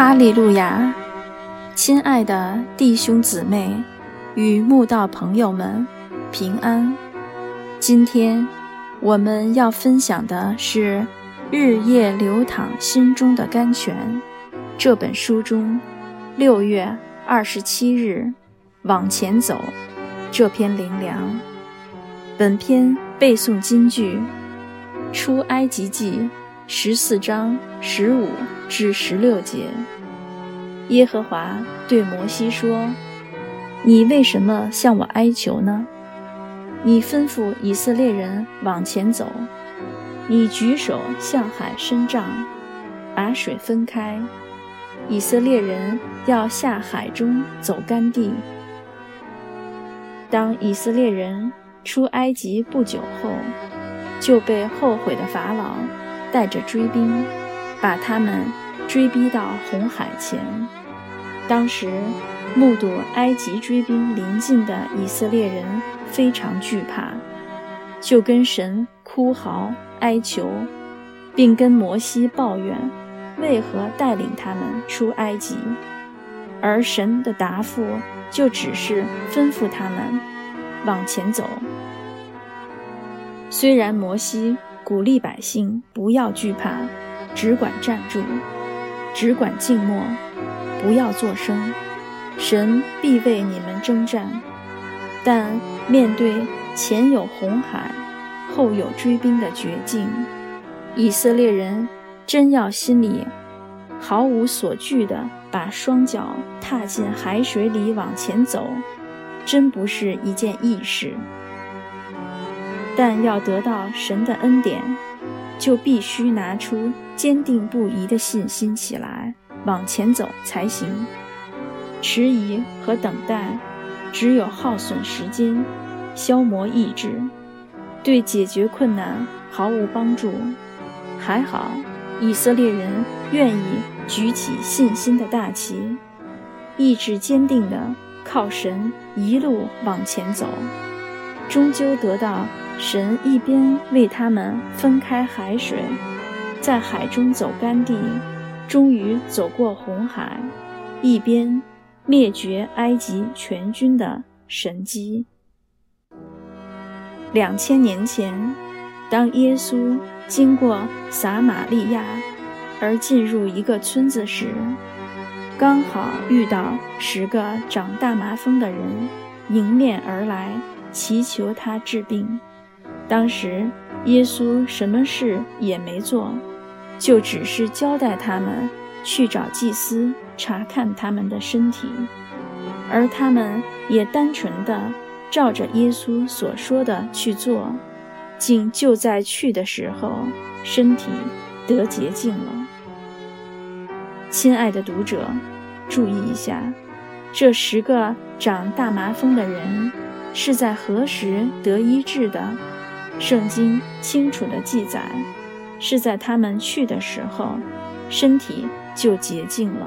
哈利路亚！亲爱的弟兄姊妹与慕道朋友们，平安！今天我们要分享的是《日夜流淌心中的甘泉》这本书中六月二十七日往前走这篇灵粮。本篇背诵金句：出埃及记。十四章十五至十六节，耶和华对摩西说：“你为什么向我哀求呢？你吩咐以色列人往前走，你举手向海伸杖，把水分开，以色列人要下海中走干地。当以色列人出埃及不久后，就被后悔的法老。”带着追兵，把他们追逼到红海前。当时目睹埃及追兵临近的以色列人非常惧怕，就跟神哭嚎哀求，并跟摩西抱怨为何带领他们出埃及。而神的答复就只是吩咐他们往前走。虽然摩西。鼓励百姓不要惧怕，只管站住，只管静默，不要作声。神必为你们征战。但面对前有红海，后有追兵的绝境，以色列人真要心里毫无所惧的把双脚踏进海水里往前走，真不是一件易事。但要得到神的恩典，就必须拿出坚定不移的信心起来，往前走才行。迟疑和等待，只有耗损时间，消磨意志，对解决困难毫无帮助。还好，以色列人愿意举起信心的大旗，意志坚定地靠神一路往前走，终究得到。神一边为他们分开海水，在海中走干地，终于走过红海，一边灭绝埃及全军的神迹。两千年前，当耶稣经过撒玛利亚而进入一个村子时，刚好遇到十个长大麻风的人迎面而来，祈求他治病。当时，耶稣什么事也没做，就只是交代他们去找祭司查看他们的身体，而他们也单纯的照着耶稣所说的去做，竟就在去的时候，身体得洁净了。亲爱的读者，注意一下，这十个长大麻风的人是在何时得医治的？圣经清楚地记载，是在他们去的时候，身体就洁净了。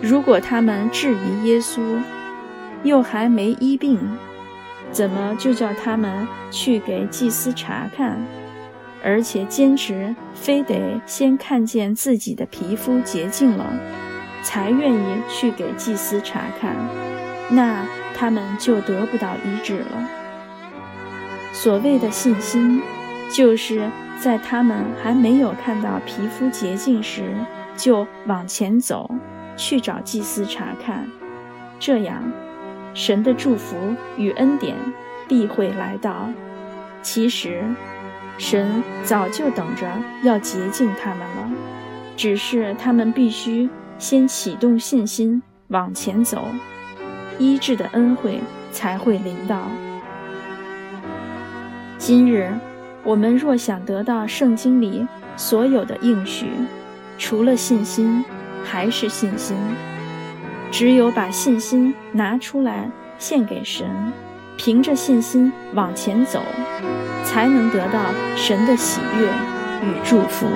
如果他们质疑耶稣，又还没医病，怎么就叫他们去给祭司查看，而且坚持非得先看见自己的皮肤洁净了，才愿意去给祭司查看？那他们就得不到医治了。所谓的信心，就是在他们还没有看到皮肤洁净时，就往前走，去找祭司查看。这样，神的祝福与恩典必会来到。其实，神早就等着要洁净他们了，只是他们必须先启动信心往前走，医治的恩惠才会临到。今日，我们若想得到圣经里所有的应许，除了信心，还是信心。只有把信心拿出来献给神，凭着信心往前走，才能得到神的喜悦与祝福。